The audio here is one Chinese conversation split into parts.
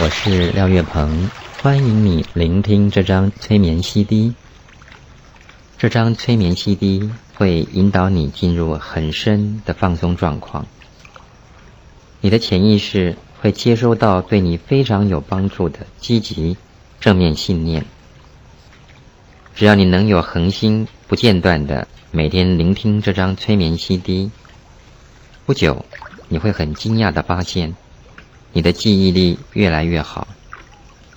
我是廖月鹏，欢迎你聆听这张催眠 CD。这张催眠 CD 会引导你进入很深的放松状况，你的潜意识会接收到对你非常有帮助的积极正面信念。只要你能有恒心不间断的每天聆听这张催眠 CD，不久你会很惊讶的发现。你的记忆力越来越好，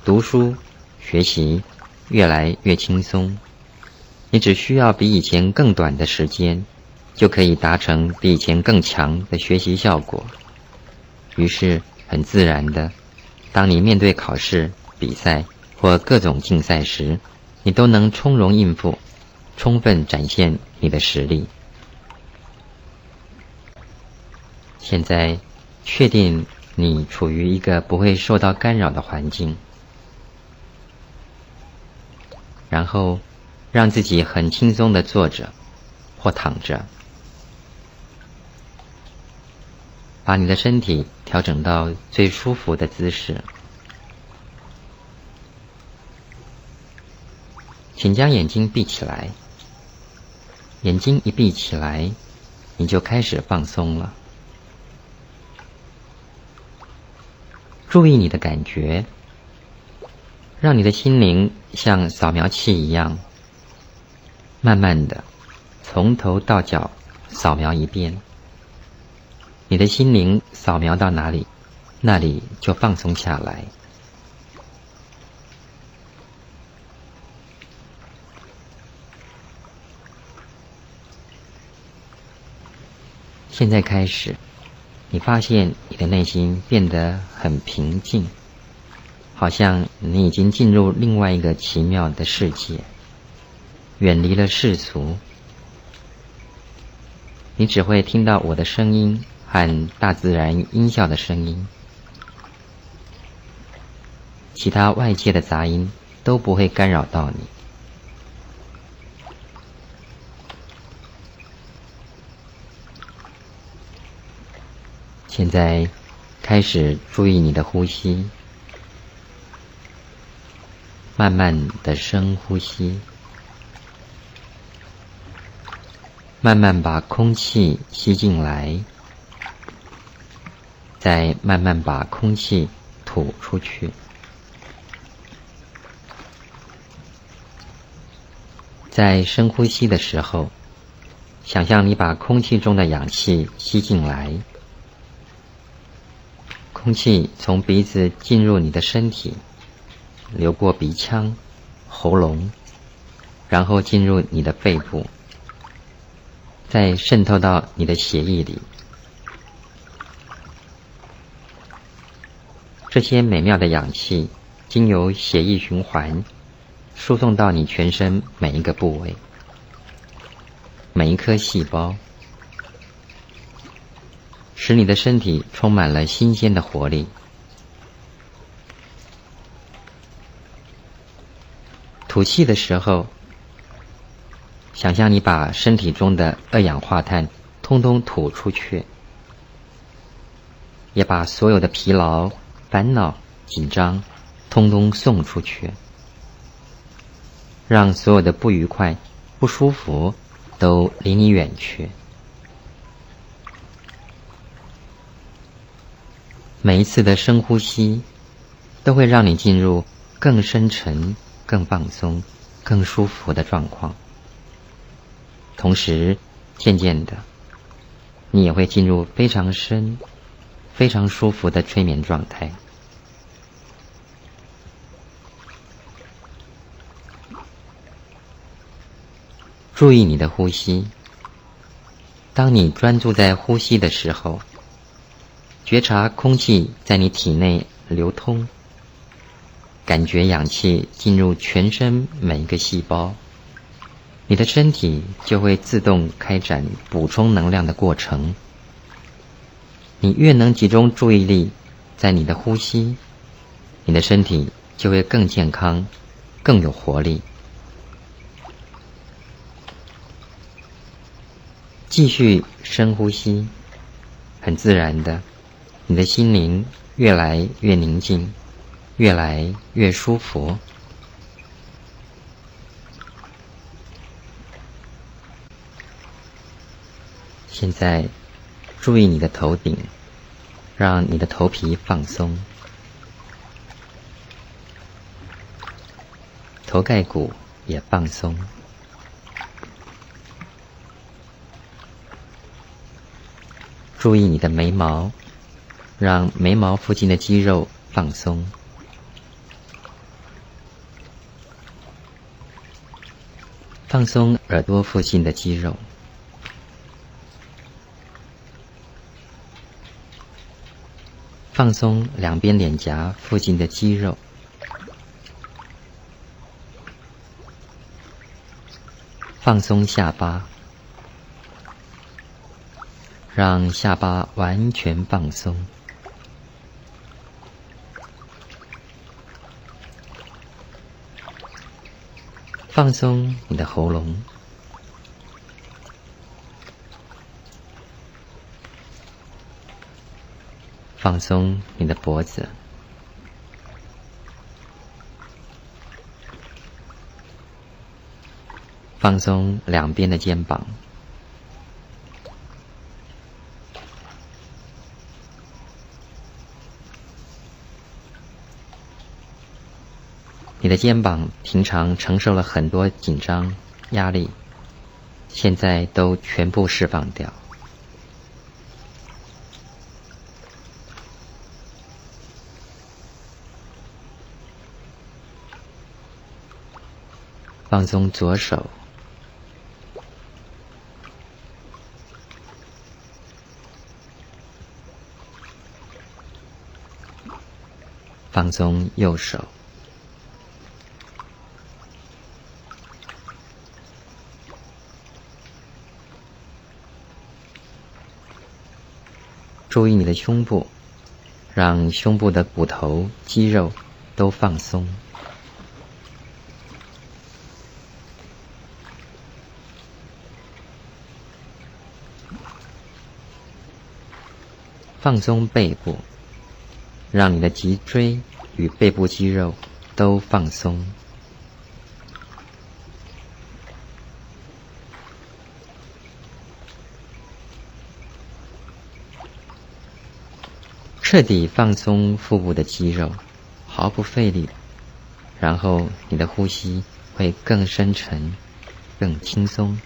读书学习越来越轻松。你只需要比以前更短的时间，就可以达成比以前更强的学习效果。于是，很自然的，当你面对考试、比赛或各种竞赛时，你都能从容应付，充分展现你的实力。现在，确定。你处于一个不会受到干扰的环境，然后让自己很轻松的坐着或躺着，把你的身体调整到最舒服的姿势。请将眼睛闭起来，眼睛一闭起来，你就开始放松了。注意你的感觉，让你的心灵像扫描器一样，慢慢的从头到脚扫描一遍。你的心灵扫描到哪里，那里就放松下来。现在开始。你发现你的内心变得很平静，好像你已经进入另外一个奇妙的世界，远离了世俗。你只会听到我的声音和大自然音效的声音，其他外界的杂音都不会干扰到你。现在，开始注意你的呼吸，慢慢的深呼吸，慢慢把空气吸进来，再慢慢把空气吐出去。在深呼吸的时候，想象你把空气中的氧气吸进来。空气从鼻子进入你的身体，流过鼻腔、喉咙，然后进入你的肺部，再渗透到你的血液里。这些美妙的氧气经由血液循环，输送到你全身每一个部位、每一颗细胞。使你的身体充满了新鲜的活力。吐气的时候，想象你把身体中的二氧化碳通通吐出去，也把所有的疲劳、烦恼、紧张通通送出去，让所有的不愉快、不舒服都离你远去。每一次的深呼吸，都会让你进入更深沉、更放松、更舒服的状况。同时，渐渐的，你也会进入非常深、非常舒服的催眠状态。注意你的呼吸。当你专注在呼吸的时候。觉察空气在你体内流通，感觉氧气进入全身每一个细胞，你的身体就会自动开展补充能量的过程。你越能集中注意力在你的呼吸，你的身体就会更健康、更有活力。继续深呼吸，很自然的。你的心灵越来越宁静，越来越舒服。现在，注意你的头顶，让你的头皮放松，头盖骨也放松。注意你的眉毛，让眉毛附近的肌肉放松。放松耳朵附近的肌肉。放松两边脸颊附近的肌肉。放松下巴。让下巴完全放松，放松你的喉咙，放松你的脖子，放松两边的肩膀。肩膀平常承受了很多紧张、压力，现在都全部释放掉，放松左手，放松右手。注意你的胸部，让胸部的骨头、肌肉都放松，放松背部，让你的脊椎与背部肌肉都放松。彻底放松腹部的肌肉，毫不费力，然后你的呼吸会更深沉、更轻松。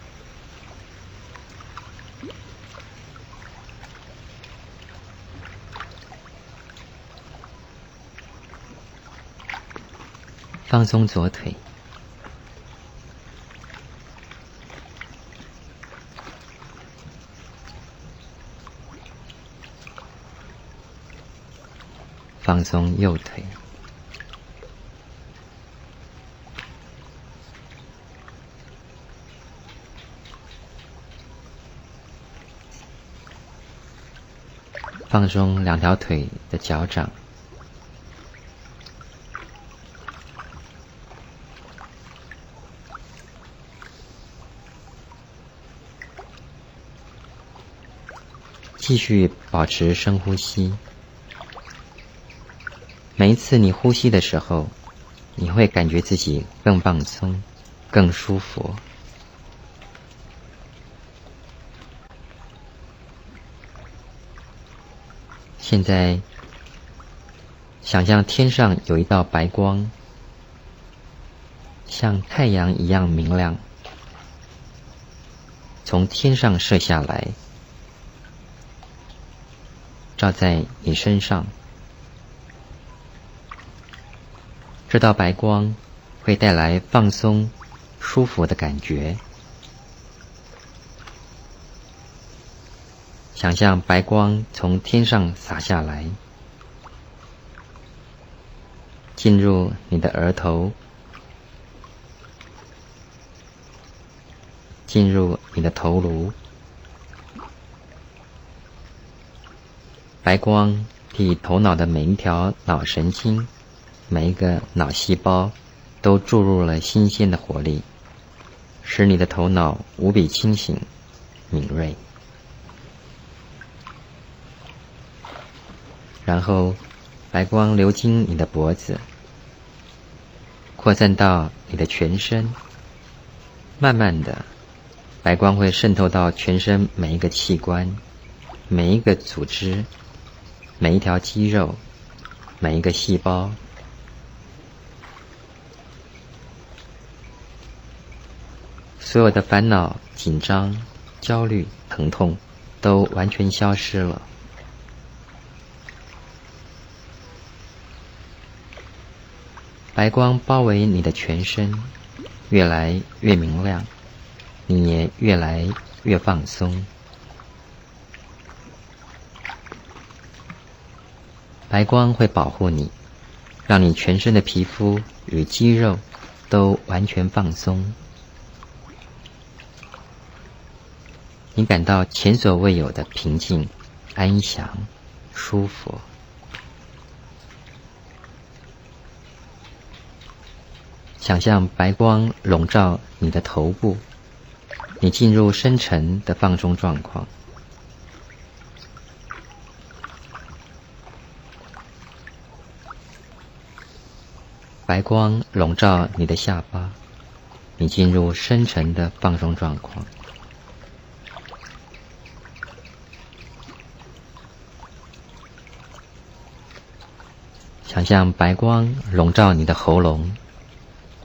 放松左腿。放松右腿，放松两条腿的脚掌，继续保持深呼吸。每一次你呼吸的时候，你会感觉自己更放松、更舒服。现在，想象天上有一道白光，像太阳一样明亮，从天上射下来，照在你身上。这道白光会带来放松、舒服的感觉。想象白光从天上洒下来，进入你的额头，进入你的头颅。白光替头脑的每一条脑神经。每一个脑细胞都注入了新鲜的活力，使你的头脑无比清醒、敏锐。然后白光流经你的脖子，扩散到你的全身。慢慢的，白光会渗透到全身每一个器官、每一个组织、每一条肌肉、每一个细胞。所有的烦恼、紧张、焦虑、疼痛，都完全消失了。白光包围你的全身，越来越明亮，你也越来越放松。白光会保护你，让你全身的皮肤与肌肉都完全放松，你感到前所未有的平静、安详、舒服。想象白光笼罩你的头部，你进入深沉的放松状况。白光笼罩你的下巴，你进入深沉的放松状况。想象白光笼罩你的喉咙。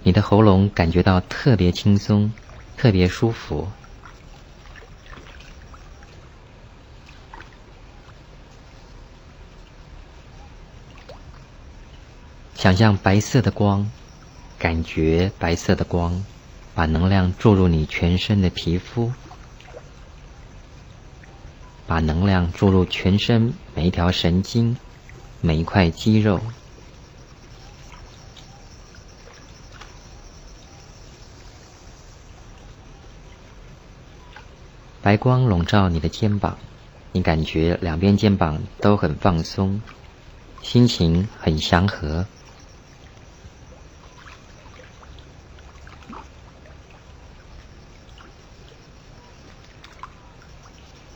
你的喉咙感觉到特别轻松，特别舒服。想象白色的光，感觉白色的光把能量注入你全身的皮肤，把能量注入全身每一条神经、每一块肌肉。白光笼罩你的肩膀，你感觉两边肩膀都很放松，心情很祥和。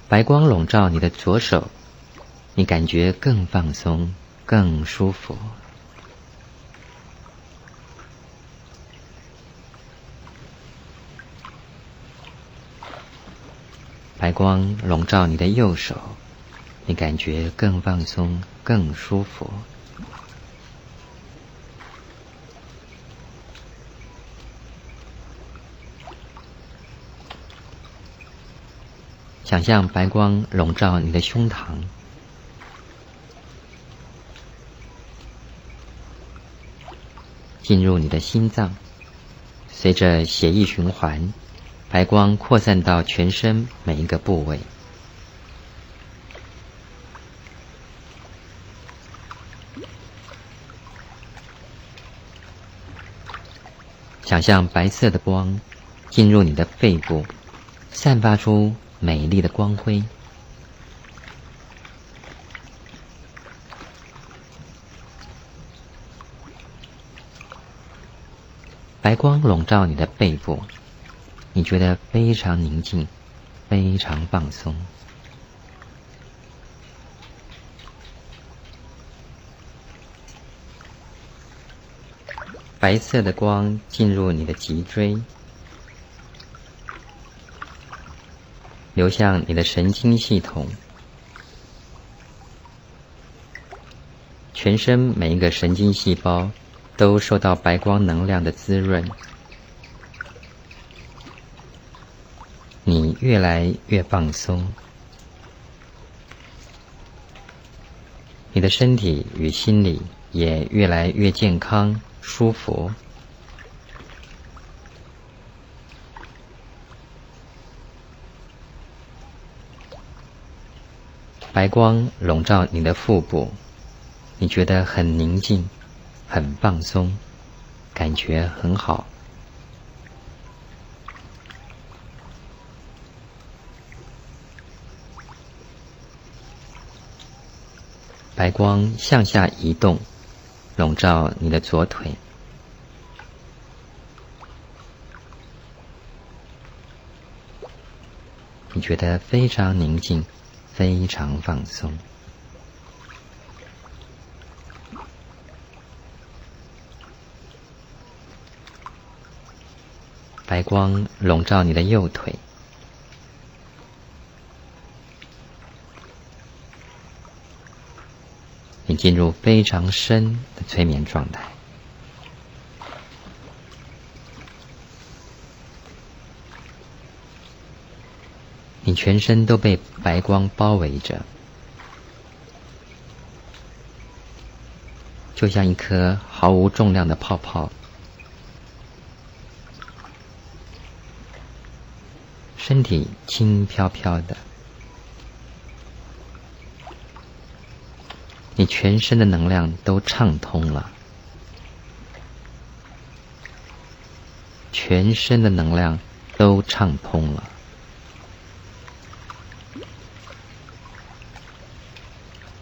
白光笼罩你的左手，你感觉更放松，更舒服。白光笼罩你的右手，你感觉更放松、更舒服。想象白光笼罩你的胸膛，进入你的心脏，随着血液循环。白光扩散到全身每一个部位，想象白色的光进入你的肺部，散发出美丽的光辉。白光笼罩你的背部。你觉得非常宁静，非常放松。白色的光进入你的脊椎，流向你的神经系统，全身每一个神经细胞都受到白光能量的滋润。你越来越放松，你的身体与心理也越来越健康、舒服。白光笼罩你的腹部，你觉得很宁静、很放松，感觉很好。白光向下移动笼罩你的左腿。你觉得非常宁静非常放松。白光笼罩你的右腿。进入非常深的催眠状态。你全身都被白光包围着，就像一颗毫无重量的泡泡，身体轻飘飘的，全身的能量都畅通了，全身的能量都畅通了。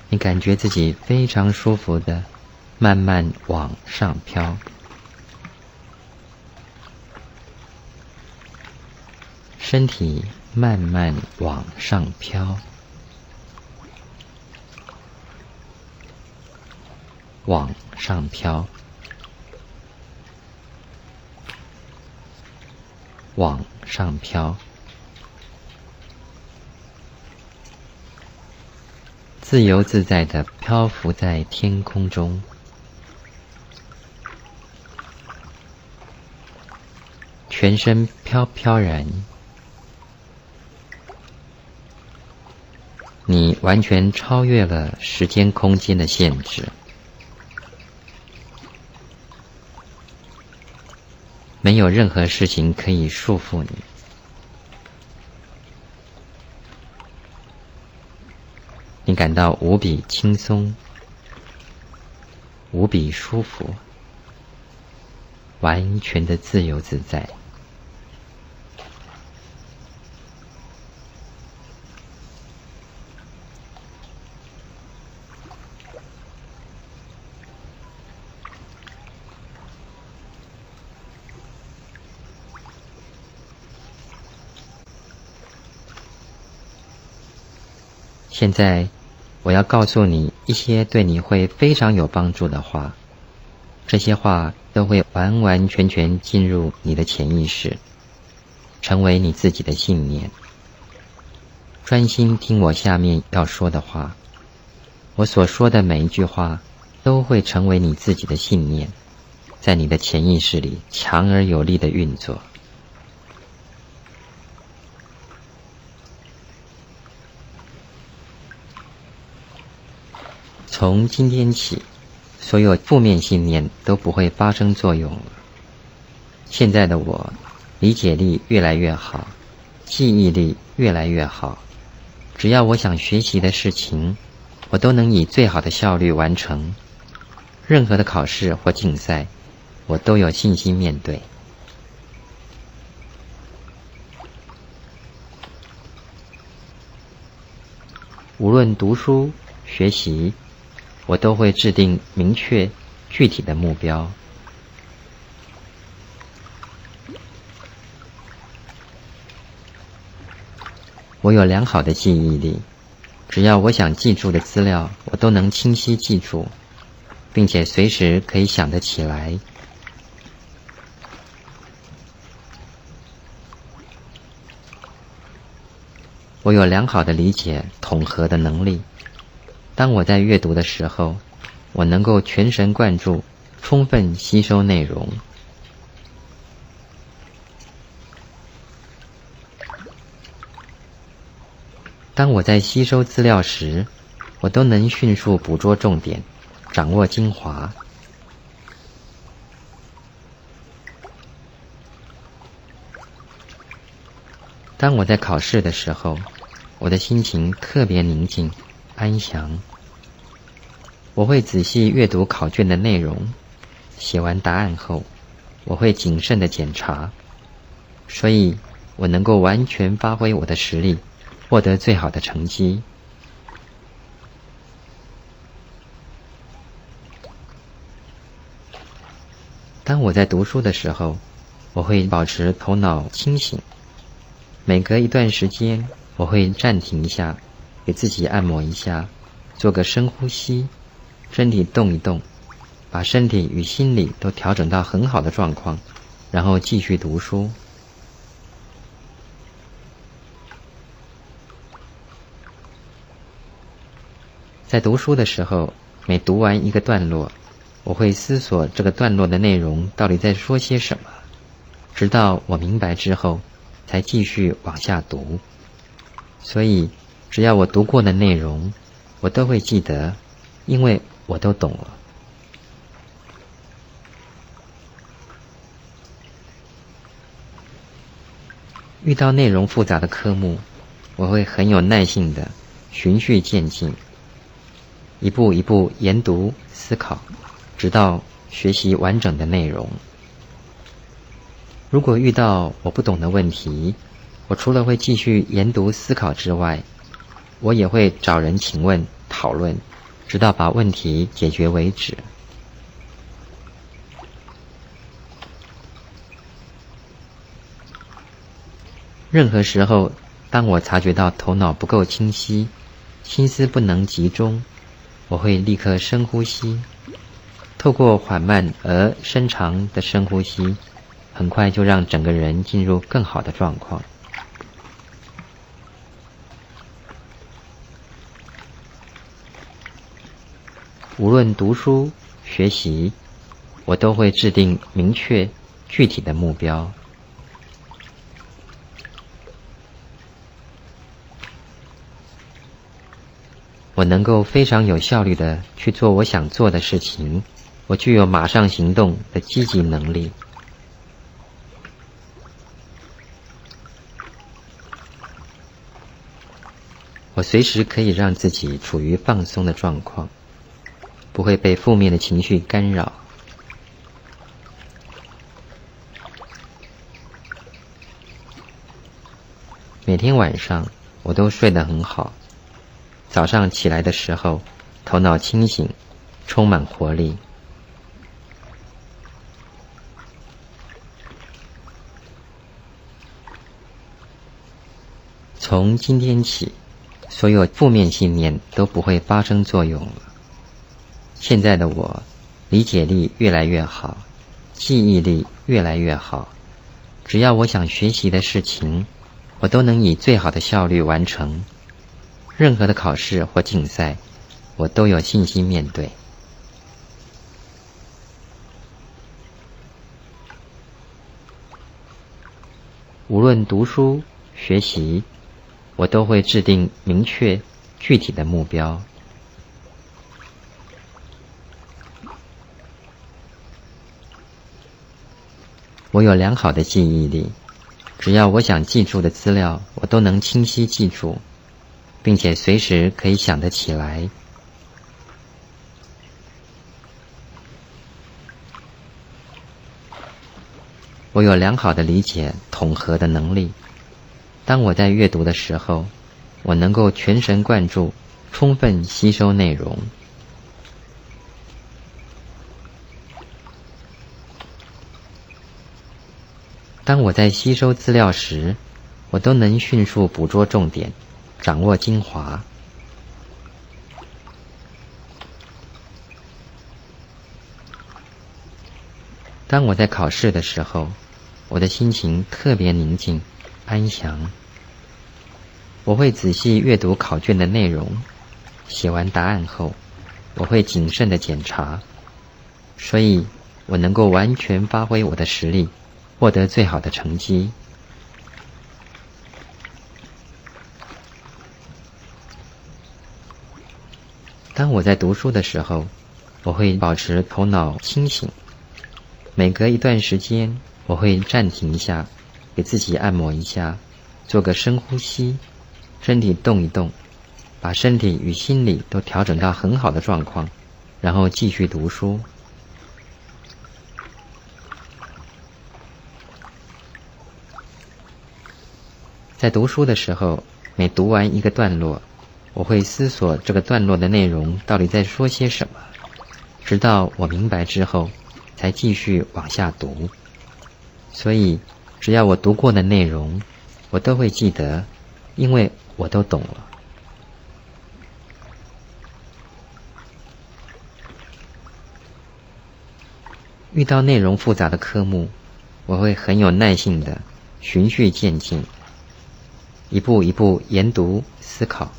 你感觉自己非常舒服的，慢慢往上飘，身体慢慢往上飘，往上飘，往上飘。自由自在的漂浮在天空中，全身飘飘然，你完全超越了时间空间的限制，没有任何事情可以束缚你。你感到无比轻松，无比舒服，完全的自由自在。现在。我要告诉你一些对你会非常有帮助的话，这些话都会完完全全进入你的潜意识，成为你自己的信念。专心听我下面要说的话，我所说的每一句话都会成为你自己的信念，在你的潜意识里强而有力的运作。从今天起，所有负面信念都不会发生作用。现在的我，理解力越来越好，记忆力越来越好。只要我想学习的事情，我都能以最好的效率完成。任何的考试或竞赛，我都有信心面对。无论读书、学习。我都会制定明确、具体的目标。我有良好的记忆力，只要我想记住的资料，我都能清晰记住，并且随时可以想得起来。我有良好的理解、统合的能力。当我在阅读的时候，我能够全神贯注，充分吸收内容。当我在吸收资料时，我都能迅速捕捉重点，掌握精华。当我在考试的时候，我的心情特别宁静。安详。我会仔细阅读考卷的内容，写完答案后，我会谨慎的检查，所以我能够完全发挥我的实力，获得最好的成绩。当我在读书的时候，我会保持头脑清醒，每隔一段时间，我会暂停一下。给自己按摩一下做个深呼吸身体动一动把身体与心理都调整到很好的状况然后继续读书。在读书的时候每读完一个段落我会思索这个段落的内容到底在说些什么直到我明白之后才继续往下读。所以只要我读过的内容，我都会记得，因为我都懂了。遇到内容复杂的科目，我会很有耐性的循序渐进，一步一步研读思考，直到学习完整的内容。如果遇到我不懂的问题，我除了会继续研读思考之外，我也会找人请问讨论，直到把问题解决为止。任何时候，当我察觉到头脑不够清晰，心思不能集中，我会立刻深呼吸。透过缓慢而深长的深呼吸，很快就让整个人进入更好的状况。无论读书学习，我都会制定明确具体的目标。我能够非常有效率的去做我想做的事情，我具有马上行动的积极能力。我随时可以让自己处于放松的状况，不会被负面的情绪干扰。每天晚上我都睡得很好。早上起来的时候，头脑清醒，充满活力。从今天起，所有负面信念都不会发生作用了。现在的我，理解力越来越好，记忆力越来越好。只要我想学习的事情，我都能以最好的效率完成。任何的考试或竞赛，我都有信心面对。无论读书学习，我都会制定明确具体的目标。我有良好的记忆力，只要我想记住的资料，我都能清晰记住。并且随时可以想得起来。我有良好的理解统合的能力。当我在阅读的时候，我能够全神贯注，充分吸收内容。当我在吸收资料时，我都能迅速捕捉重点。掌握精华。当我在考试的时候，我的心情特别宁静、安详。我会仔细阅读考卷的内容，写完答案后，我会谨慎的检查，所以我能够完全发挥我的实力，获得最好的成绩。当我在读书的时候，我会保持头脑清醒。每隔一段时间，我会暂停一下，给自己按摩一下，做个深呼吸，身体动一动，把身体与心理都调整到很好的状况，然后继续读书。在读书的时候，每读完一个段落。我会思索这个段落的内容到底在说些什么，直到我明白之后，才继续往下读。所以，只要我读过的内容，我都会记得，因为我都懂了。遇到内容复杂的科目，我会很有耐性的循序渐进，一步一步研读思考。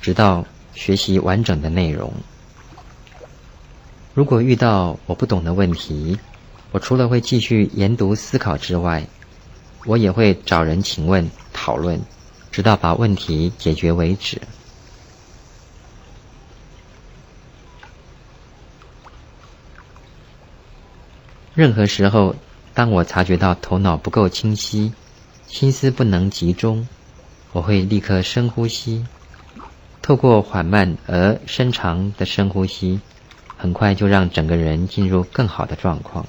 直到学习完整的内容。如果遇到我不懂的问题，我除了会继续研读思考之外，我也会找人请问讨论，直到把问题解决为止。任何时候，当我察觉到头脑不够清晰，心思不能集中，我会立刻深呼吸。透过缓慢而深长的深呼吸，很快就让整个人进入更好的状况。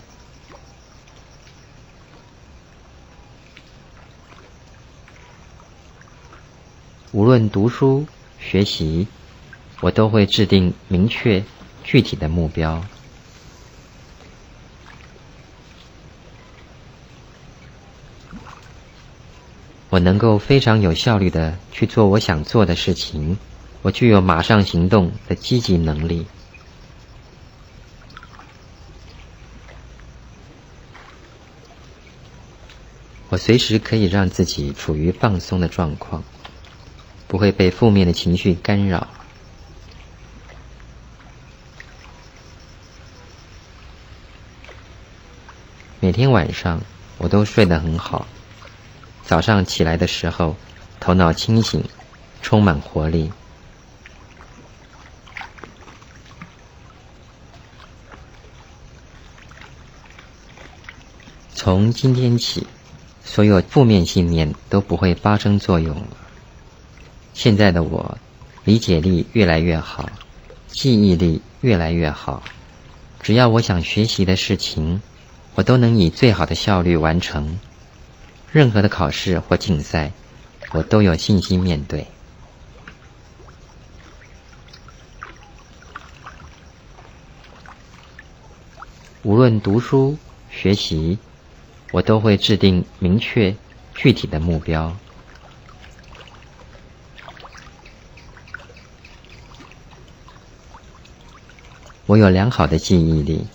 无论读书学习，我都会制定明确具体的目标。我能够非常有效率的去做我想做的事情，我具有马上行动的积极能力。我随时可以让自己处于放松的状况，不会被负面的情绪干扰。每天晚上我都睡得很好。早上起来的时候，头脑清醒，充满活力。从今天起，所有负面信念都不会发生作用了。现在的我，理解力越来越好，记忆力越来越好。只要我想学习的事情，我都能以最好的效率完成。任何的考试或竞赛，我都有信心面对。无论读书学习，我都会制定明确具体的目标。我有良好的记忆力，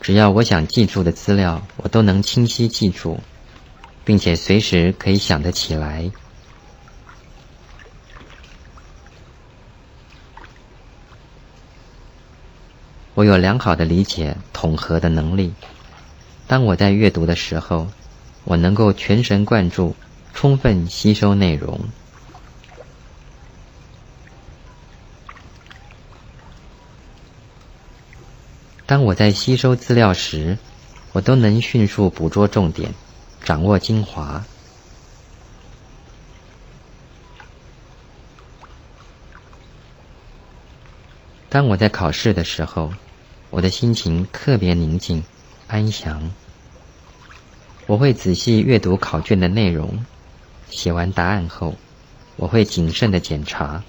只要我想记住的资料，我都能清晰记住。并且随时可以想得起来。我有良好的理解统合的能力。当我在阅读的时候，我能够全神贯注，充分吸收内容。当我在吸收资料时，我都能迅速捕捉重点。掌握精华。当我在考试的时候，我的心情特别宁静、安详。我会仔细阅读考卷的内容，写完答案后，我会谨慎的检查，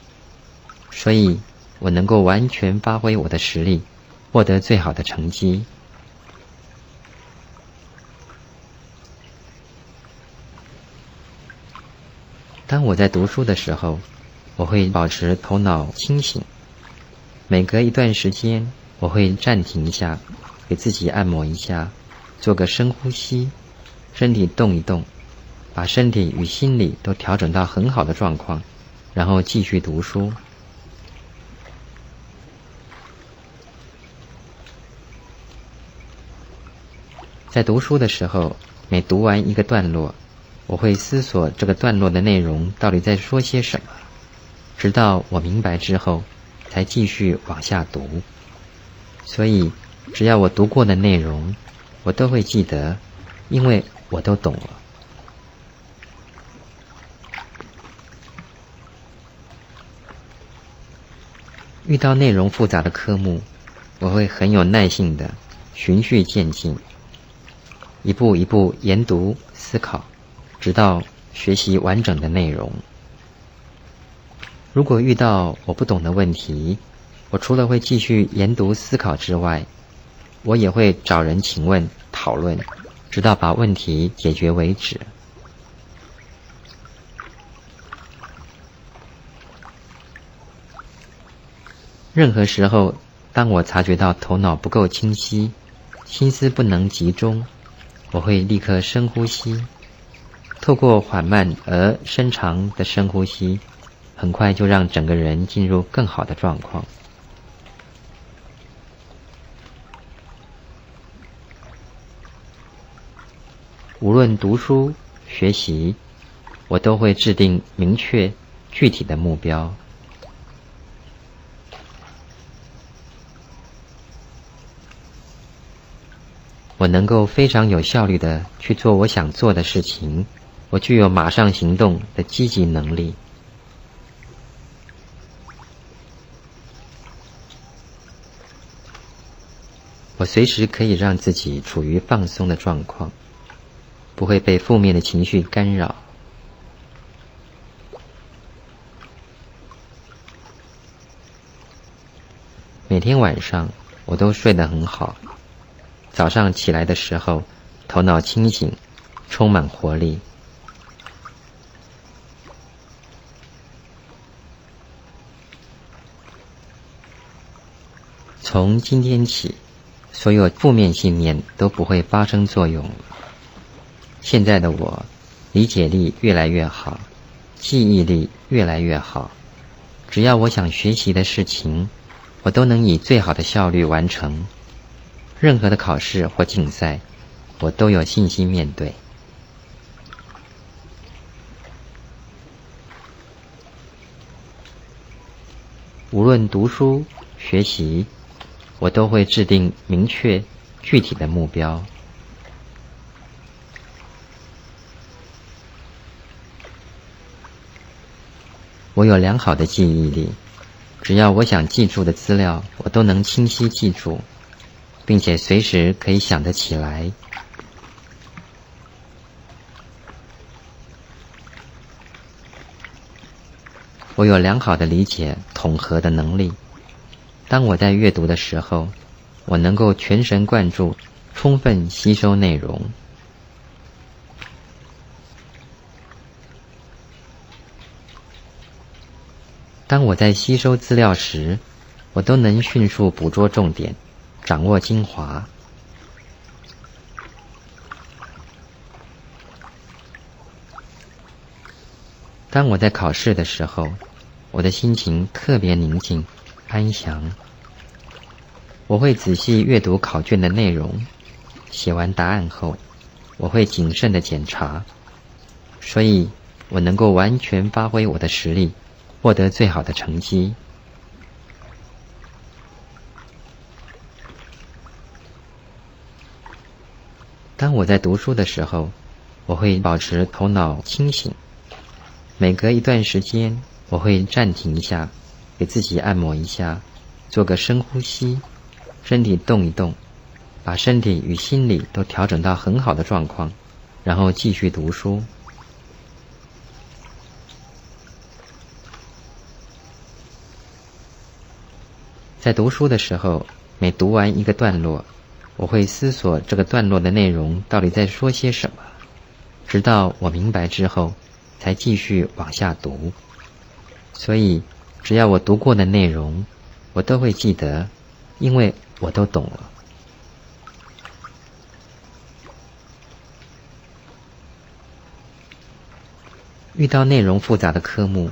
所以我能够完全发挥我的实力，获得最好的成绩。当我在读书的时候，我会保持头脑清醒。每隔一段时间，我会暂停一下，给自己按摩一下，做个深呼吸，身体动一动，把身体与心理都调整到很好的状况，然后继续读书。在读书的时候，每读完一个段落。我会思索这个段落的内容到底在说些什么，直到我明白之后，才继续往下读。所以，只要我读过的内容，我都会记得，因为我都懂了。遇到内容复杂的科目，我会很有耐性的循序渐进，一步一步研读思考。直到学习完整的内容。如果遇到我不懂的问题，我除了会继续研读思考之外，我也会找人请问讨论，直到把问题解决为止。任何时候，当我察觉到头脑不够清晰，心思不能集中，我会立刻深呼吸。透过缓慢而深长的深呼吸，很快就让整个人进入更好的状况。无论读书、学习，我都会制定明确、具体的目标。我能够非常有效率的去做我想做的事情，我具有马上行动的积极能力。我随时可以让自己处于放松的状况，不会被负面的情绪干扰。每天晚上我都睡得很好。早上起来的时候，头脑清醒，充满活力。从今天起，所有负面信念都不会发生作用。现在的我，理解力越来越好，记忆力越来越好。只要我想学习的事情，我都能以最好的效率完成。任何的考试或竞赛，我都有信心面对。无论读书学习，我都会制定明确具体的目标。我有良好的记忆力，只要我想记住的资料，我都能清晰记住。并且随时可以想得起来。我有良好的理解统合的能力。当我在阅读的时候，我能够全神贯注，充分吸收内容。当我在吸收资料时，我都能迅速捕捉重点。掌握精华。当我在考试的时候，我的心情特别宁静、安详。我会仔细阅读考卷的内容，写完答案后，我会谨慎的检查，所以我能够完全发挥我的实力，获得最好的成绩。当我在读书的时候，我会保持头脑清醒。每隔一段时间，我会暂停一下，给自己按摩一下，做个深呼吸，身体动一动，把身体与心理都调整到很好的状况，然后继续读书。在读书的时候，每读完一个段落。我会思索这个段落的内容到底在说些什么，直到我明白之后，才继续往下读。所以，只要我读过的内容，我都会记得，因为我都懂了。遇到内容复杂的科目，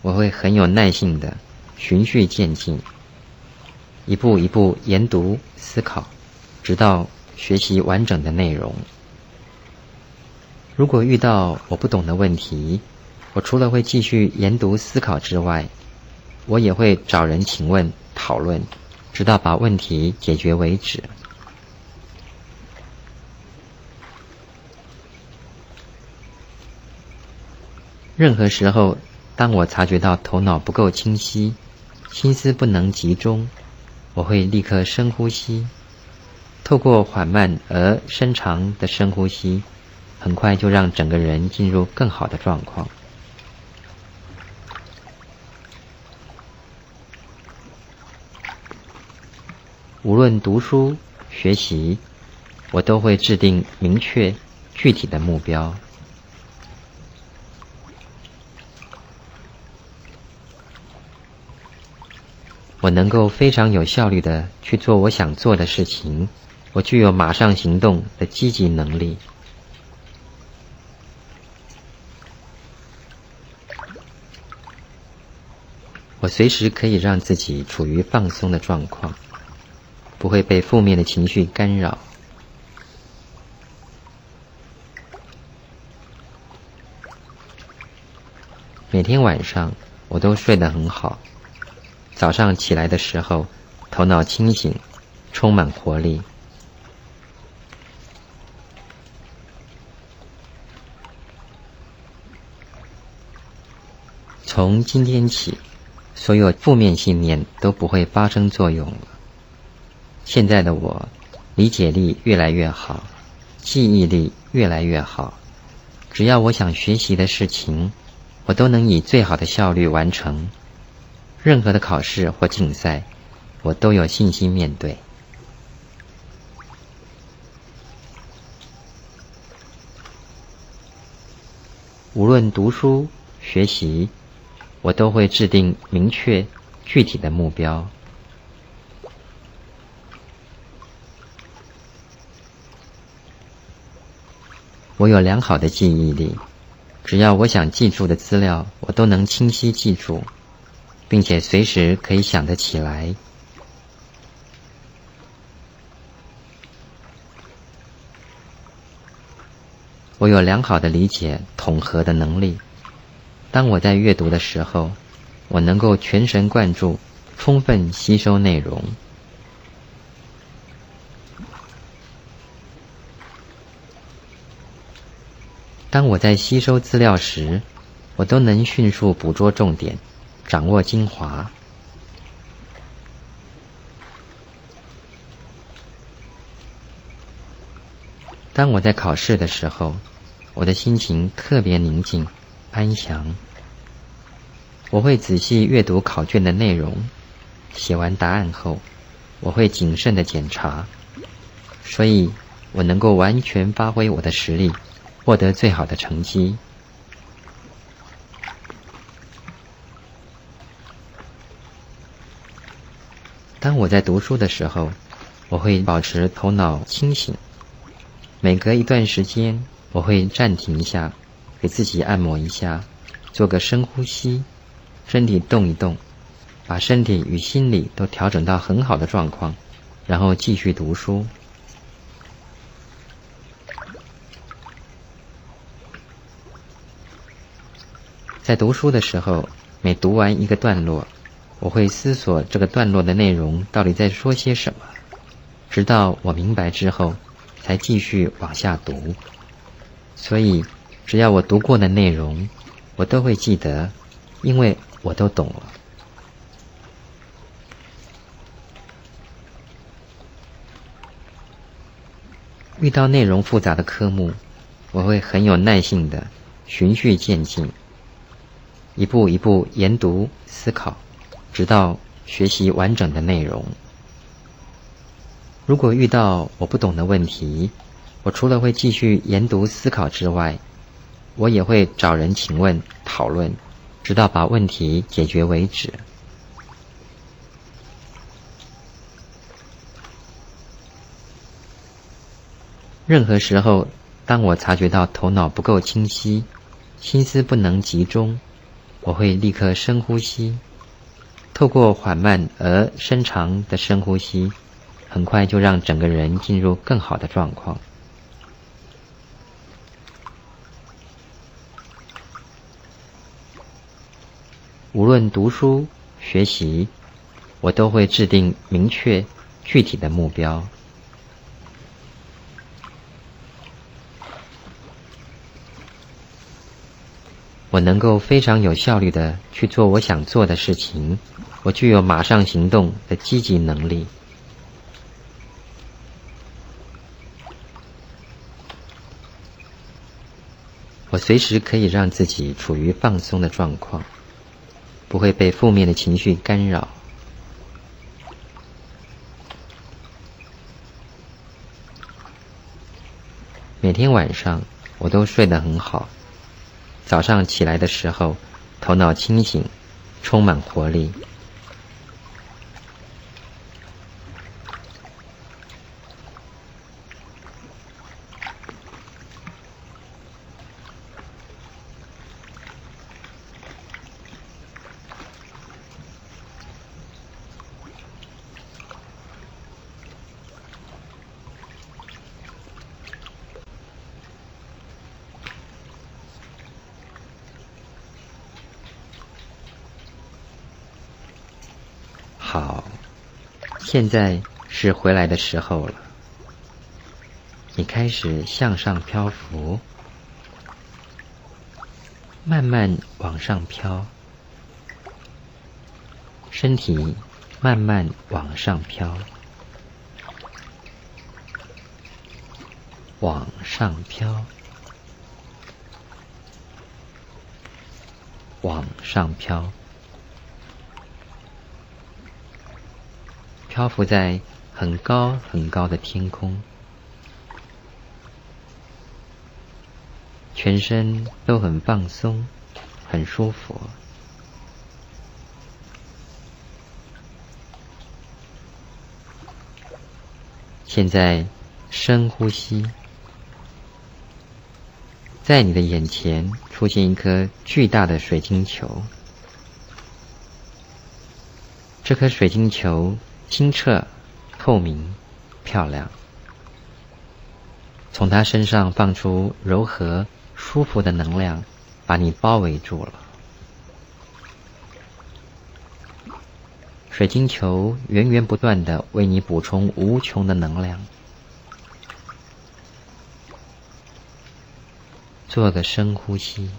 我会很有耐性的循序渐进，一步一步研读思考。直到学习完整的内容。如果遇到我不懂的问题，我除了会继续研读思考之外，我也会找人请问讨论，直到把问题解决为止。任何时候，当我察觉到头脑不够清晰，心思不能集中，我会立刻深呼吸。透过缓慢而深长的深呼吸，很快就让整个人进入更好的状况。无论读书学习，我都会制定明确具体的目标。我能够非常有效率的去做我想做的事情。我具有马上行动的积极能力。我随时可以让自己处于放松的状况，不会被负面的情绪干扰。每天晚上我都睡得很好，早上起来的时候头脑清醒，充满活力。从今天起，所有负面信念都不会发生作用了。现在的我，理解力越来越好，记忆力越来越好，只要我想学习的事情。我都能以最好的效率完成任何的考试或竞赛，我都有信心面对。无论读书学习，我都会制定明确具体的目标。我有良好的记忆力。只要我想记住的资料，我都能清晰记住，并且随时可以想得起来。我有良好的理解统合的能力。当我在阅读的时候，我能够全神贯注，充分吸收内容。当我在吸收资料时，我都能迅速捕捉重点，掌握精华。当我在考试的时候，我的心情特别宁静、安详。我会仔细阅读考卷的内容，写完答案后，我会谨慎的检查，所以我能够完全发挥我的实力。获得最好的成绩。当我在读书的时候，我会保持头脑清醒。每隔一段时间，我会暂停一下，给自己按摩一下，做个深呼吸，身体动一动，把身体与心理都调整到很好的状况，然后继续读书。在读书的时候，每读完一个段落，我会思索这个段落的内容到底在说些什么，直到我明白之后，才继续往下读。所以，只要我读过的内容，我都会记得，因为我都懂了。遇到内容复杂的科目，我会很有耐性的循序渐进。一步一步研读思考，直到学习完整的内容。如果遇到我不懂的问题，我除了会继续研读思考之外，我也会找人请问讨论，直到把问题解决为止。任何时候，当我察觉到头脑不够清晰，心思不能集中。我会立刻深呼吸，透过缓慢而深长的深呼吸，很快就让整个人进入更好的状况。无论读书学习，我都会制定明确具体的目标。我能够非常有效率的去做我想做的事情，我具有马上行动的积极能力。我随时可以让自己处于放松的状况，不会被负面的情绪干扰。每天晚上我都睡得很好。早上起来的时候，头脑清醒，充满活力。现现在是回来的时候了。你开始向上漂浮，慢慢往上飘，身体慢慢往上飘，往上飘，往上飘，漂浮在很高很高的天空。全身都很放松，很舒服。现在深呼吸，在你的眼前出现一颗巨大的水晶球。这颗水晶球清澈、透明、漂亮，从它身上放出柔和。舒服的能量把你包围住了。水晶球源源不断的为你补充无穷的能量。做个深呼吸，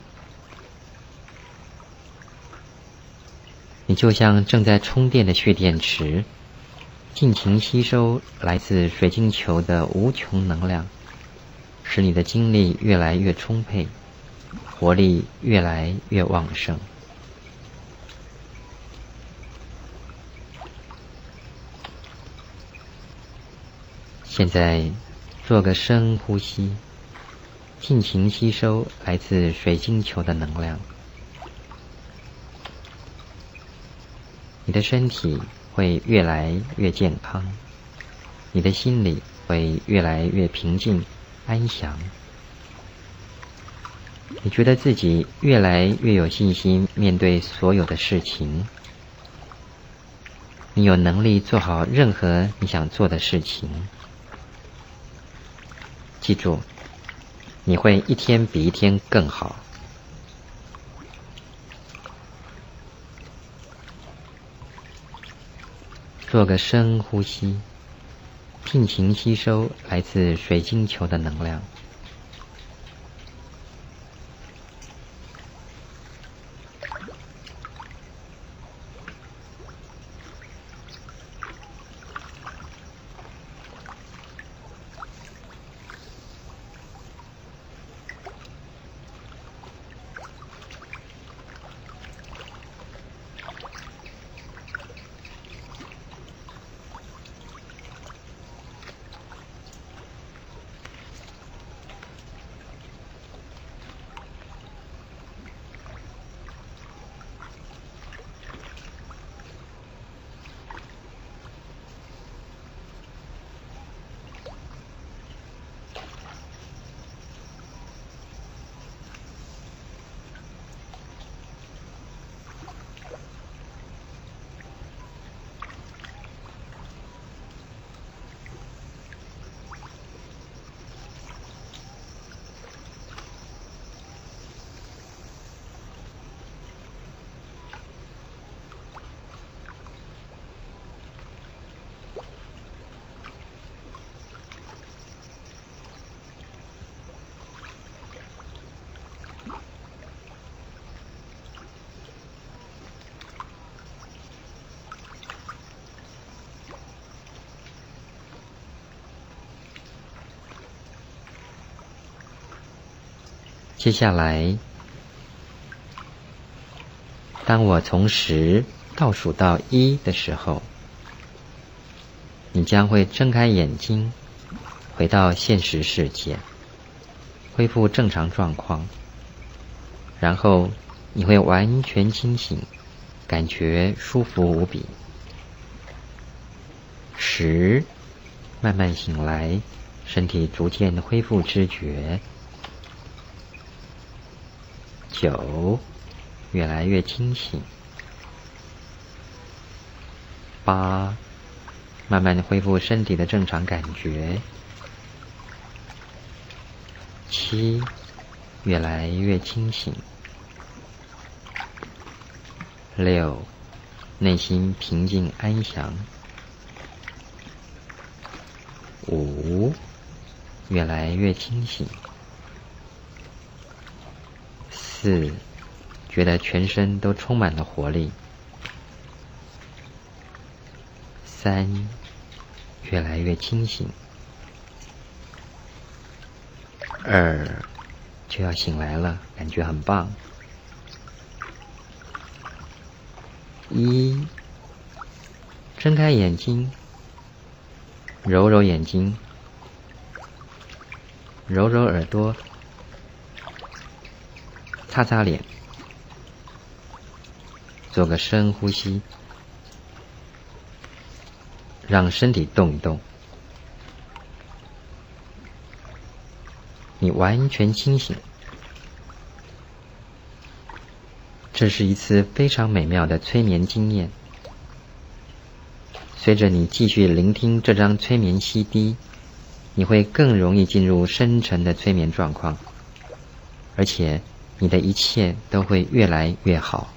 你就像正在充电的蓄电池，尽情吸收来自水晶球的无穷能量。使你的精力越来越充沛，活力越来越旺盛。现在做个深呼吸，尽情吸收来自水晶球的能量。你的身体会越来越健康，你的心里会越来越平静。安详，你觉得自己越来越有信心面对所有的事情，你有能力做好任何你想做的事情。记住，你会一天比一天更好。做个深呼吸。尽情吸收来自水晶球的能量。接下来，当我从十倒数到一的时候，你将会睁开眼睛，回到现实世界，恢复正常状况。然后你会完全清醒，感觉舒服无比。十，慢慢醒来，身体逐渐恢复知觉。九越来越清醒。八慢慢的恢复身体的正常感觉。七越来越清醒。六内心平静安详。五越来越清醒。四，觉得全身都充满了活力。三，越来越清醒。二，就要醒来了，感觉很棒。一，睁开眼睛，揉揉眼睛，揉揉耳朵，擦擦脸，做个深呼吸，让身体动一动。你完全清醒。这是一次非常美妙的催眠经验。随着你继续聆听这张催眠 CD，你会更容易进入深沉的催眠状况，而且你的一切都会越来越好。